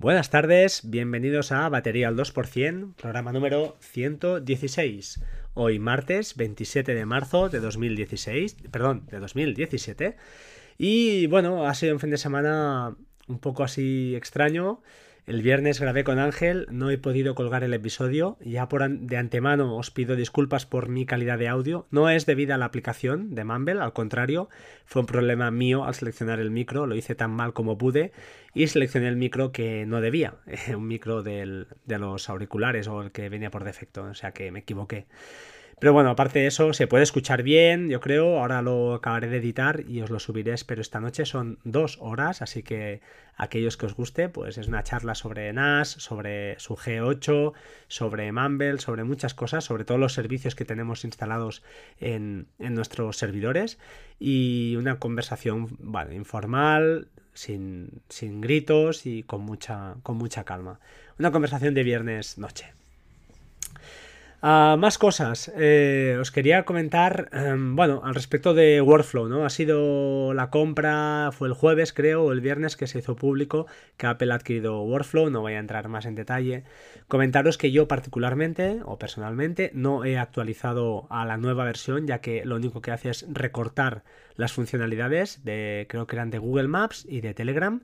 Buenas tardes, bienvenidos a Batería al 2%, programa número 116. Hoy martes 27 de marzo de 2016, perdón, de 2017. Y bueno, ha sido un fin de semana un poco así extraño. El viernes grabé con Ángel, no he podido colgar el episodio, ya por de antemano os pido disculpas por mi calidad de audio. No es debido a la aplicación de Mumble, al contrario, fue un problema mío al seleccionar el micro, lo hice tan mal como pude y seleccioné el micro que no debía, un micro de los auriculares o el que venía por defecto, o sea que me equivoqué. Pero bueno, aparte de eso, se puede escuchar bien, yo creo. Ahora lo acabaré de editar y os lo subiré, pero esta noche son dos horas, así que aquellos que os guste, pues es una charla sobre NAS, sobre su G8, sobre Mumble, sobre muchas cosas, sobre todos los servicios que tenemos instalados en, nuestros servidores y una conversación informal, sin, sin gritos y con mucha, con mucha calma. Una conversación de viernes noche. Ah, más cosas. Eh, os quería comentar, em, bueno, al respecto de Workflow, ¿no? Ha sido la compra, fue el jueves creo, o el viernes que se hizo público que Apple ha adquirido Workflow, no voy a entrar más en detalle. Comentaros que yo particularmente, o personalmente, no he actualizado a la nueva versión, ya que lo único que hace es recortar las funcionalidades de, creo que eran de Google Maps y de Telegram.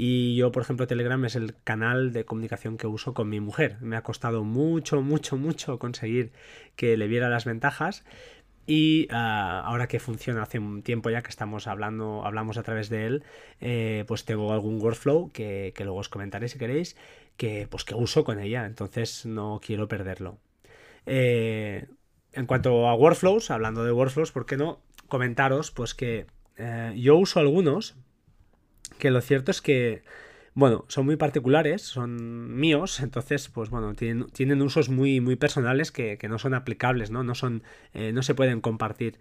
Y yo, por ejemplo, Telegram es el canal de comunicación que uso con mi mujer. Me ha costado mucho, mucho, mucho conseguir que le viera las ventajas. Y ah, ahora que funciona hace un tiempo ya que estamos hablando, hablamos a través de él, eh, pues tengo algún workflow que, luego os comentaré si queréis, que pues que uso con ella. Entonces no quiero perderlo. Eh, en cuanto a workflows, hablando de workflows, ¿por qué no comentaros? Pues que eh, yo uso algunos, que lo cierto es que, bueno, son muy particulares, son míos, entonces, pues bueno, tienen, tienen usos muy, muy personales que, no son aplicables, ¿no? No son, eh, no se pueden compartir.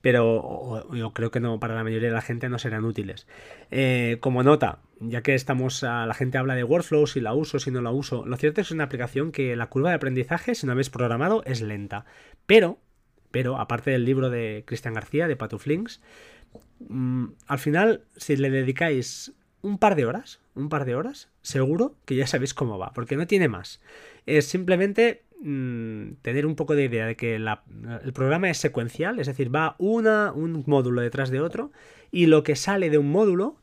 Pero yo creo que no, para la mayoría de la gente no serán útiles. Eh, como nota, ya que estamos, la gente habla de workflows, si la uso, si no la uso. Lo cierto es que es una aplicación que la curva de aprendizaje, si no habéis programado, es lenta. Pero, pero, aparte del libro de Cristian García, de Patuflinks, Mm, al final, si le dedicáis un par de horas, un par de horas, seguro que ya sabéis cómo va, porque no tiene más. Es simplemente mm, tener un poco de idea de que el programa es secuencial, es decir, va una, un módulo detrás de otro, y lo que sale de un módulo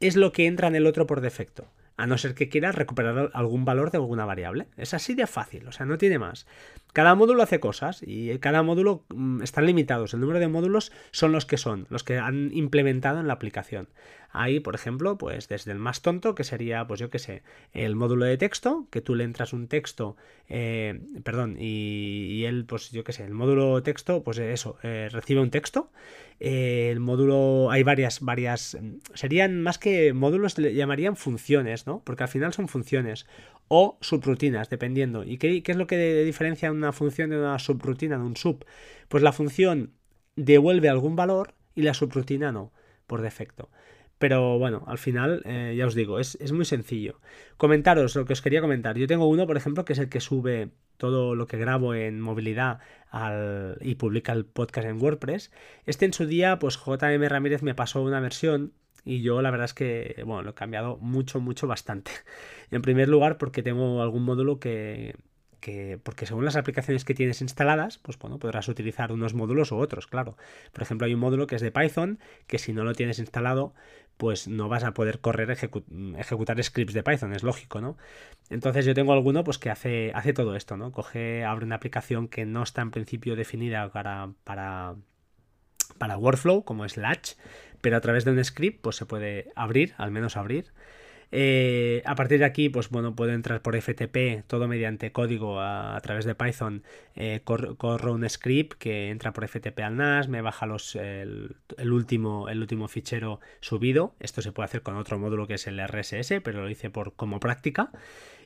es lo que entra en el otro por defecto a no ser que quieras recuperar algún valor de alguna variable. Es así de fácil, o sea, no tiene más. Cada módulo hace cosas y cada módulo mm, están limitados. El número de módulos son los que son, los que han implementado en la aplicación. Ahí, por ejemplo, pues desde el más tonto, que sería, pues yo qué sé, el módulo de texto, que tú le entras un texto, eh, perdón, y, él, pues yo qué sé, el módulo texto, pues eso, eh, recibe un texto. Eh, el módulo, hay varias, varias, serían más que módulos, le llamarían funciones, ¿no? Porque al final son funciones o subrutinas, dependiendo. ¿Y qué, qué es lo que diferencia una función de una subrutina, de un sub? Pues la función devuelve algún valor y la subrutina no, por defecto. Pero bueno, al final, eh, ya os digo, es, muy sencillo. Comentaros lo que os quería comentar. Yo tengo uno, por ejemplo, que es el que sube todo lo que grabo en movilidad y publica el podcast en WordPress. Este en su día, pues JM Ramírez me pasó una versión y yo la verdad es que, bueno, lo he cambiado mucho, mucho, bastante. En primer lugar, porque tengo algún módulo que, que, porque según las aplicaciones que tienes instaladas, pues bueno, podrás utilizar unos módulos u otros, claro. Por ejemplo, hay un módulo que es de Python, que si no lo tienes instalado, pues no vas a poder correr ejecutar scripts de Python, es lógico, ¿no? Entonces yo tengo alguno pues que hace, hace todo esto, ¿no? Coge, abre una aplicación que no está en principio definida para, para, para workflow, como Slash, pero a través de un script pues se puede abrir, al menos abrir. Eh, a partir de aquí, pues bueno, puedo entrar por FTP, todo mediante código a, través de Python. Eh, corro, un script que entra por FTP al NAS, me baja los, el, último, el último fichero subido. Esto se puede hacer con otro módulo que es el RSS, pero lo hice por, como práctica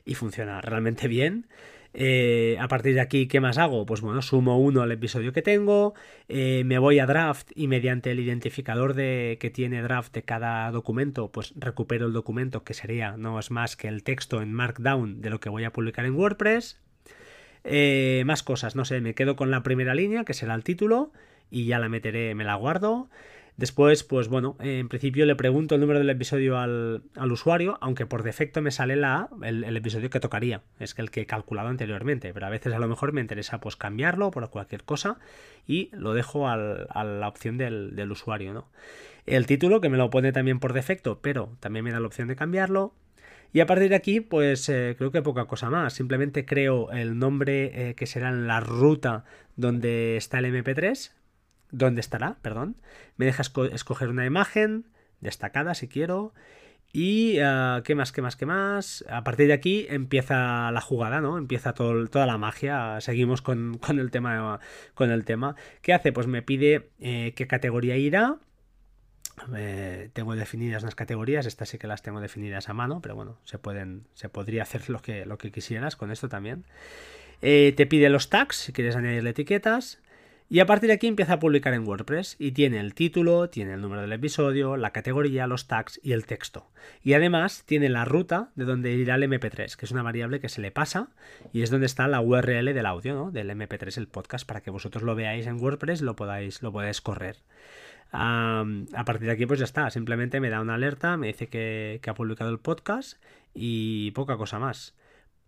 y funciona realmente bien. Eh, a partir de aquí, ¿qué más hago? Pues bueno, sumo uno al episodio que tengo, eh, me voy a draft y mediante el identificador de, que tiene draft de cada documento, pues recupero el documento que sería no es más que el texto en Markdown de lo que voy a publicar en WordPress. Eh, más cosas, no sé, me quedo con la primera línea, que será el título, y ya la meteré, me la guardo. Después, pues bueno, en principio le pregunto el número del episodio al, usuario, aunque por defecto me sale la, el, episodio que tocaría, es el que he calculado anteriormente, pero a veces a lo mejor me interesa pues cambiarlo por cualquier cosa y lo dejo a la opción del, del usuario, ¿no? El título, que me lo pone también por defecto, pero también me da la opción de cambiarlo. Y a partir de aquí, pues eh, creo que poca cosa más. Simplemente creo el nombre eh, que será en la ruta donde está el MP3. Donde estará, perdón. Me deja escoger una imagen destacada si quiero. Y uh, qué más, qué más, qué más. A partir de aquí empieza la jugada, ¿no? Empieza toda la magia. Seguimos con, el tema. Con el tema. ¿Qué hace? Pues me pide eh, qué categoría irá. Eh, tengo definidas unas categorías, estas sí que las tengo definidas a mano, pero bueno, se pueden, se podría hacer lo que, lo que quisieras con esto también. Eh, te pide los tags si quieres añadirle etiquetas. Y a partir de aquí empieza a publicar en WordPress y tiene el título, tiene el número del episodio, la categoría, los tags y el texto. Y además tiene la ruta de donde irá el MP3, que es una variable que se le pasa y es donde está la URL del audio, ¿no? del MP3, el podcast, para que vosotros lo veáis en WordPress, lo podáis, lo podáis correr a partir de aquí, pues ya está. Simplemente me da una alerta, me dice que, ha publicado el podcast y poca cosa más.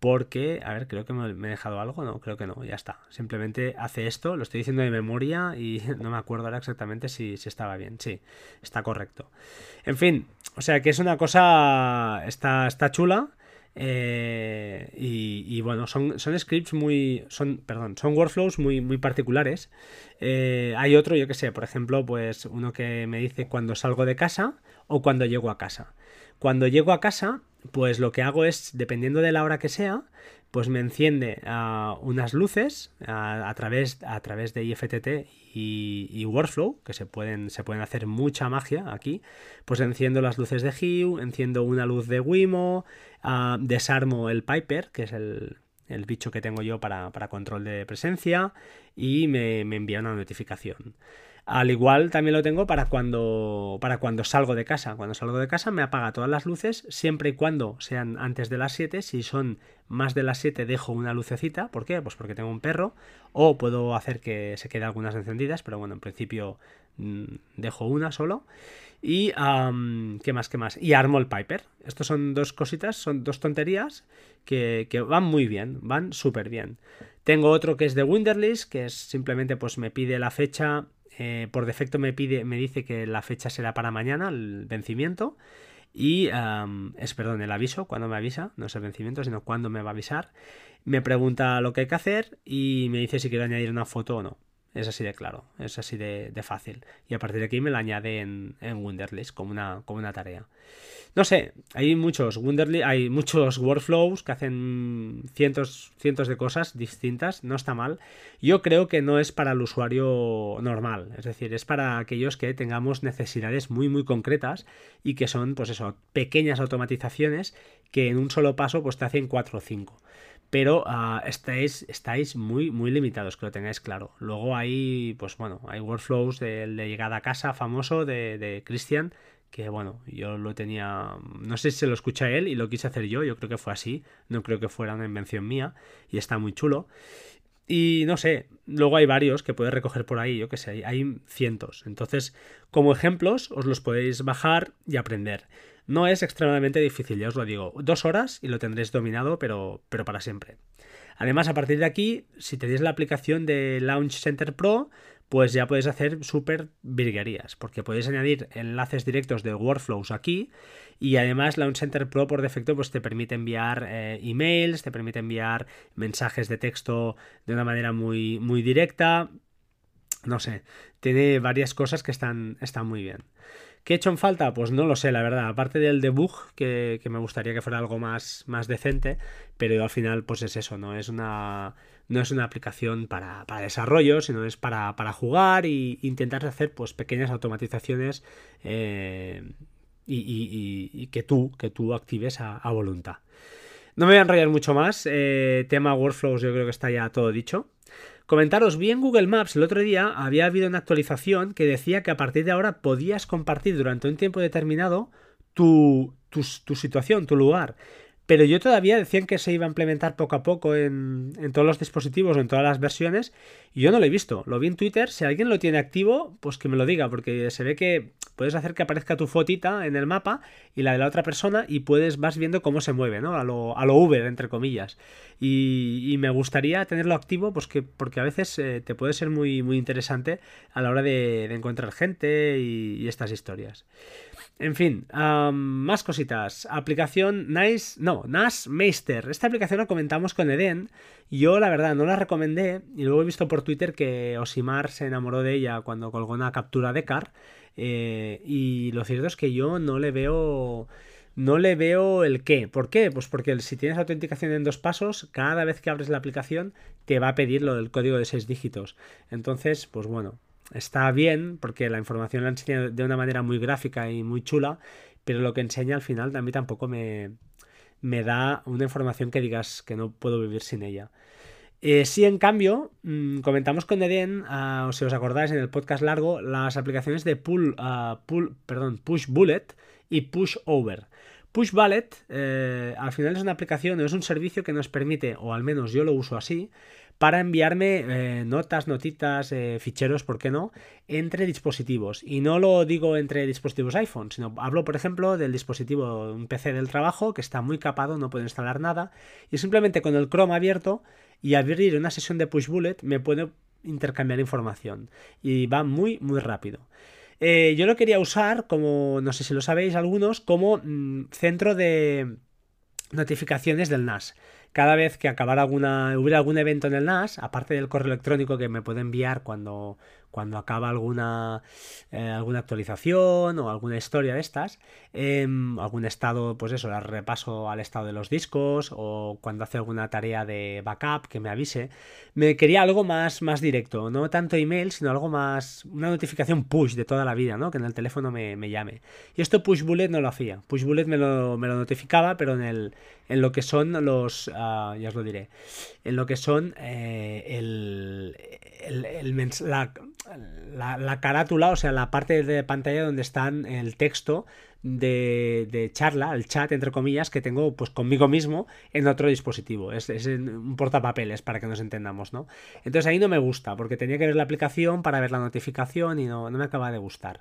Porque, a ver, creo que me, he dejado algo, no, creo que no, ya está. Simplemente hace esto, lo estoy diciendo de memoria y no me acuerdo ahora exactamente si, si estaba bien. Sí, está correcto. En fin, o sea que es una cosa, está, está chula. Eh, y, bueno, son, son scripts muy. Son, perdón, son workflows muy, muy particulares. Eh, hay otro, yo que sé, por ejemplo, pues uno que me dice cuando salgo de casa o cuando llego a casa. Cuando llego a casa, pues lo que hago es, dependiendo de la hora que sea, pues me enciende uh, unas luces a, través, a través de IFTT y, Workflow, que se pueden, se pueden hacer mucha magia aquí. Pues enciendo las luces de Hue, enciendo una luz de Wimo, uh, desarmo el Piper, que es el, el bicho que tengo yo para, para control de presencia, y me, me envía una notificación. Al igual también lo tengo para cuando, para cuando salgo de casa. Cuando salgo de casa me apaga todas las luces, siempre y cuando sean antes de las 7. Si son más de las 7 dejo una lucecita. ¿Por qué? Pues porque tengo un perro. O puedo hacer que se quede algunas encendidas, pero bueno, en principio mm, dejo una solo. Y ¿qué más? ¿Qué más? Y armo el Piper. Estos son dos cositas, son dos tonterías que, que van muy bien, van súper bien. Tengo otro que es de Winderlist, que es simplemente pues me pide la fecha eh, por defecto me pide, me dice que la fecha será para mañana, el vencimiento. Y es, perdón, el aviso, cuando me avisa, no es el vencimiento, sino cuándo me va a avisar. Me pregunta lo que hay que hacer y me dice si quiero añadir una foto o no. Es así de claro, es así de, fácil. Y a partir de aquí me la añade en, en como una, como una tarea. No sé, hay muchos hay muchos workflows que hacen cientos, cientos de cosas distintas, no está mal. Yo creo que no es para el usuario normal, es decir, es para aquellos que tengamos necesidades muy muy concretas y que son, pues eso, pequeñas automatizaciones que en un solo paso pues te hacen 4 o 5 pero uh, estáis, estáis muy, muy limitados, que lo tengáis claro. Luego hay, pues bueno, hay workflows de, llegada a casa famoso de, de Christian, que bueno, yo lo tenía, no sé si se lo escucha él y lo quise hacer yo, yo creo que fue así, no creo que fuera una invención mía y está muy chulo. Y no sé, luego hay varios que puedes recoger por ahí, yo que sé, hay cientos. Entonces, como ejemplos, os los podéis bajar y aprender. No es extremadamente difícil, ya os lo digo. Dos horas y lo tendréis dominado, pero, pero para siempre. Además, a partir de aquí, si tenéis la aplicación de Launch Center Pro, pues ya podéis hacer súper virguerías, porque podéis añadir enlaces directos de workflows aquí y además Launch Center Pro por defecto pues te permite enviar eh, emails, te permite enviar mensajes de texto de una manera muy, muy directa, no sé, tiene varias cosas que están, están muy bien. ¿Qué he hecho en falta? Pues no lo sé, la verdad. Aparte del debug, que, me gustaría que fuera algo más, más decente, pero al final, pues es eso, ¿no? Es una, no es una aplicación para, desarrollo, sino es para, jugar e intentar hacer pues pequeñas automatizaciones eh, y, que tú, que tú actives a, voluntad. No me voy a enrollar mucho más. Eh, tema workflows, yo creo que está ya todo dicho. Comentaros, bien Google Maps el otro día había habido una actualización que decía que a partir de ahora podías compartir durante un tiempo determinado tu, tu situación, tu lugar. pero yo todavía decían que se iba a implementar poco a poco en, todos los dispositivos o en todas las versiones y yo no lo he visto. Lo vi en Twitter, si alguien lo tiene activo, pues que me lo diga, porque se ve que puedes hacer que aparezca tu fotita en el mapa y la de la otra persona y puedes, vas viendo cómo se mueve, ¿no? A lo, a lo Uber, entre comillas. Y, me gustaría tenerlo activo pues que, porque a veces eh, te puede ser muy, muy interesante a la hora de, encontrar gente y estas historias. En fin, más cositas. Aplicación Nice, no, NAS Meister. Esta aplicación la comentamos con Eden. Yo, la verdad, no la recomendé y luego he visto por Twitter que Osimar se enamoró de ella cuando colgó una captura de car. Eh, y lo cierto es que yo no le veo. No le veo el qué. ¿Por qué? Pues porque si tienes autenticación en dos pasos, cada vez que abres la aplicación te va a pedir lo del código de seis dígitos. Entonces, pues bueno, está bien porque la información la enseña de una manera muy gráfica y muy chula, pero lo que enseña al final también tampoco me, me da una información que digas que no puedo vivir sin ella. Eh, sí, en cambio, mm, comentamos con Eden, uh, si os acordáis en el podcast largo, las aplicaciones de pull, ah, perdón, Push Bullet y Push Over. Push Bullet eh, al final es una aplicación, es un servicio que nos permite, o al menos yo lo uso así, para enviarme eh, notas, notitas, eh, ficheros, ¿por qué no?, entre dispositivos. Y no lo digo entre dispositivos iPhone, sino hablo, por ejemplo, del dispositivo, un PC del trabajo que está muy capado, no puedo instalar nada, y simplemente con el Chrome abierto y abrir una sesión de push bullet me puedo intercambiar información. Y va muy, muy rápido. Eh, yo lo quería usar, como no sé si lo sabéis algunos, como mm, centro de notificaciones del NAS cada vez que acabara alguna, hubiera algún evento en el NAS, aparte del correo electrónico que me puede enviar cuando, cuando acaba alguna, eh, alguna actualización o alguna historia de estas, em, algún estado, pues eso, el repaso al estado de los discos o cuando hace alguna tarea de backup que me avise, me quería algo más, más directo, no tanto email, sino algo más, una notificación push de toda la vida, ¿no? Que en el teléfono me, llame. Y esto Push Bullet no lo hacía. Push Bullet me lo, me lo notificaba, pero en, el, en lo que son los, ah, ya os lo diré, en lo que son eh, el, el, el, la, la, carátula, o sea, la parte de pantalla donde están el texto de, charla, el chat, entre comillas, que tengo pues conmigo mismo en otro dispositivo. Es, un portapapeles para que nos entendamos, ¿no? Entonces ahí no me gusta, porque tenía que ver la aplicación para ver la notificación y no me acaba de gustar.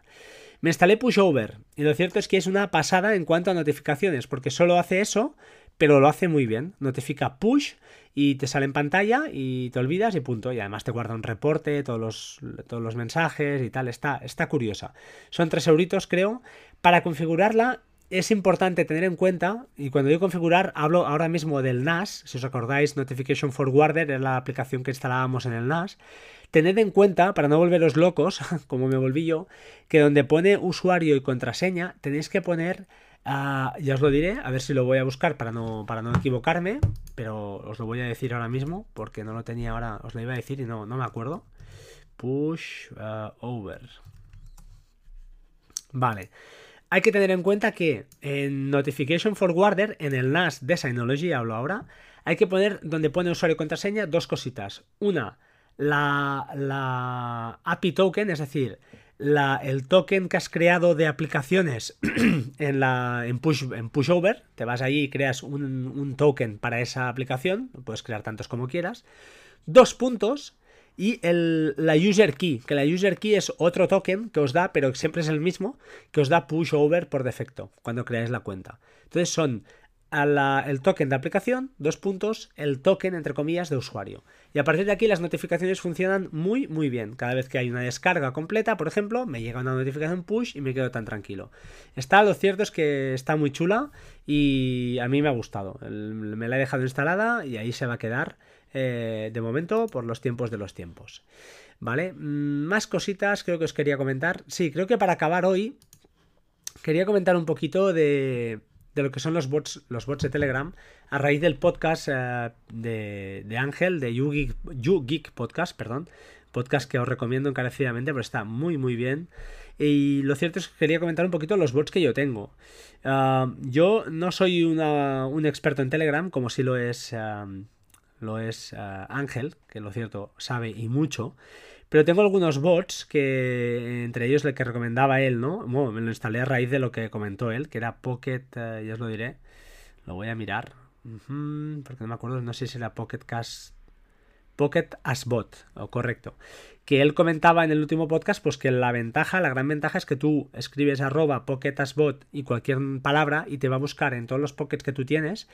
Me instalé Pushover y lo cierto es que es una pasada en cuanto a notificaciones, porque solo hace eso, pero lo hace muy bien. Notifica push y te sale en pantalla y te olvidas y punto. Y además te guarda un reporte, todos los, todos los mensajes y tal. Está, está curiosa. Son 3 euritos, creo. Para configurarla es importante tener en cuenta, y cuando digo configurar, hablo ahora mismo del NAS, si os acordáis, Notification Forwarder es la aplicación que instalábamos en el NAS. Tened en cuenta, para no volveros locos, como me volví yo, que donde pone usuario y contraseña, tenéis que poner Ah, ya os lo diré, a ver si lo voy a buscar para no, para no equivocarme, pero os lo voy a decir ahora mismo porque no lo tenía ahora, os lo iba a decir y no, no me acuerdo. Push ah, over. Vale. Hay que tener en cuenta que en Notification Forwarder, en el NAS de Synology, hablo ahora, hay que poner donde pone usuario y contraseña dos cositas. Una, la, la API token, es decir, el token que has creado de aplicaciones en, la, en, push, Pushover, te vas allí y creas un, token para esa aplicación, puedes crear tantos como quieras, dos puntos y el, la user key, que la user key es otro token que os da, pero siempre es el mismo, que os da pushover por defecto cuando creáis la cuenta. Entonces son el token de aplicación, dos puntos, el token, entre comillas, de usuario. Y a partir de aquí las notificaciones funcionan muy, muy bien. Cada vez que hay una descarga completa, por ejemplo, me llega una notificación push y me quedo tan tranquilo. Está, lo cierto es que está muy chula y a mí me ha gustado. me la he dejado instalada y ahí se va a quedar eh, de momento por los tiempos de los tiempos. ¿Vale? Mm, más cositas creo que os quería comentar. Sí, creo que para acabar hoy quería comentar un poquito de de lo que son los bots, los bots de Telegram a raíz del podcast eh, de, Ángel, de YouGeek, Podcast, perdón. Podcast que os recomiendo encarecidamente, pero está muy, muy bien. Y lo cierto es que quería comentar un poquito los bots que yo tengo. Ah, yo no soy un experto en Telegram, como si lo es, ah, lo es ah, Ángel, que lo cierto sabe y mucho. Pero tengo algunos bots que, entre ellos el que recomendaba él, ¿no? Bueno, me lo instalé a raíz de lo que comentó él, que era Pocket, eh, ya os lo diré. Lo voy a mirar. porque no me acuerdo, no sé si era Pocket Cast. Pocket Asbot, o correcto. Que él comentaba en el último podcast, pues que la ventaja, la gran ventaja es que tú escribes arroba Pocket Asbot y cualquier palabra y te va a buscar en todos los pockets que tú tienes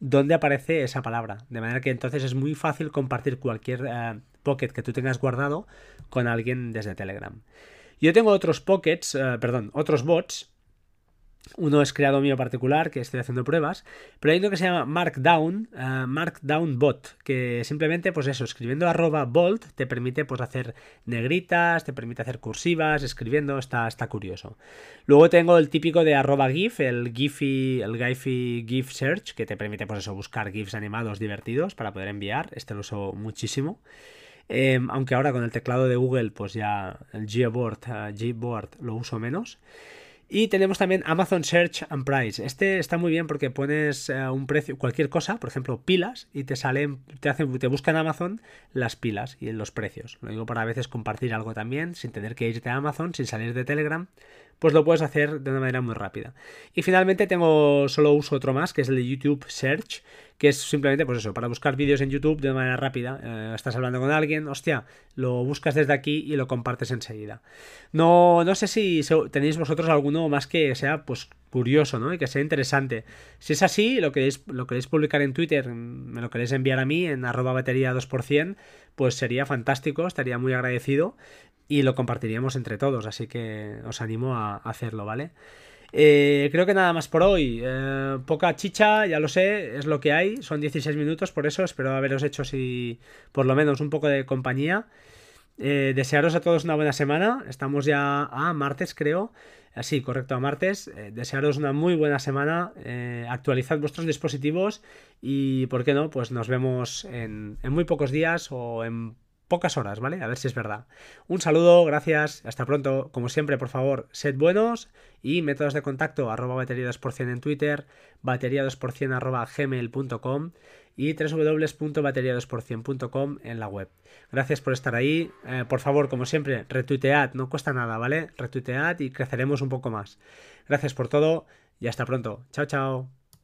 donde aparece esa palabra. De manera que entonces es muy fácil compartir cualquier eh, pocket que tú tengas guardado con alguien desde Telegram. Yo tengo otros pockets, eh, perdón, otros bots uno es creado mío particular, que estoy haciendo pruebas, pero hay uno que se llama Markdown, uh, Markdown Bot, que simplemente, pues eso, escribiendo arroba bold te permite pues hacer negritas, te permite hacer cursivas, escribiendo, está, está curioso. Luego tengo el típico de arroba GIF, el Giphy, el Giphy GIF Search, que te permite pues eso, buscar GIFs animados divertidos para poder enviar, este lo uso muchísimo. Em, aunque ahora con el teclado de Google, pues ya el Gboard, uh, Gboard lo uso menos. Y tenemos también Amazon Search and Price. Este está muy bien porque pones eh, un precio, cualquier cosa, por ejemplo, pilas, y te salen, te hacen, te buscan Amazon las pilas y los precios. Lo digo para a veces compartir algo también, sin tener que irte a Amazon, sin salir de Telegram, pues lo puedes hacer de una manera muy rápida. Y finalmente tengo, solo uso otro más, que es el de YouTube Search, que es simplemente, pues eso, para buscar vídeos en YouTube de manera rápida. Eh, estás hablando con alguien, hostia, lo buscas desde aquí y lo compartes enseguida. No, no sé si tenéis vosotros alguno más que sea, pues, curioso, ¿no? Y que sea interesante. Si es así, lo queréis, lo queréis publicar en Twitter, me lo queréis enviar a mí en arroba batería 2%, pues sería fantástico, estaría muy agradecido y lo compartiríamos entre todos, así que os animo a hacerlo, ¿vale? Eh, creo que nada más por hoy. Eh, poca chicha, ya lo sé, es lo que hay. Son 16 minutos, por eso espero haberos hecho si por lo menos un poco de compañía. Eh, desearos a todos una buena semana. Estamos ya a martes, creo. Así, correcto, a martes. desearos una muy buena semana. actualizad vuestros dispositivos y, ¿por qué no? Pues nos vemos en, en muy pocos días o en pocas horas, ¿vale? A ver si es verdad. Un saludo, gracias, hasta pronto. Como siempre, por favor, sed buenos y métodos de contacto arroba batería 2% en Twitter, batería 2% arroba gmail.com y www.batería2%.com en la web. Gracias por estar ahí. Eh, por favor, como siempre, retuitead, no cuesta nada, ¿vale? Retuitead y creceremos un poco más. Gracias por todo y hasta pronto. Chao, chao.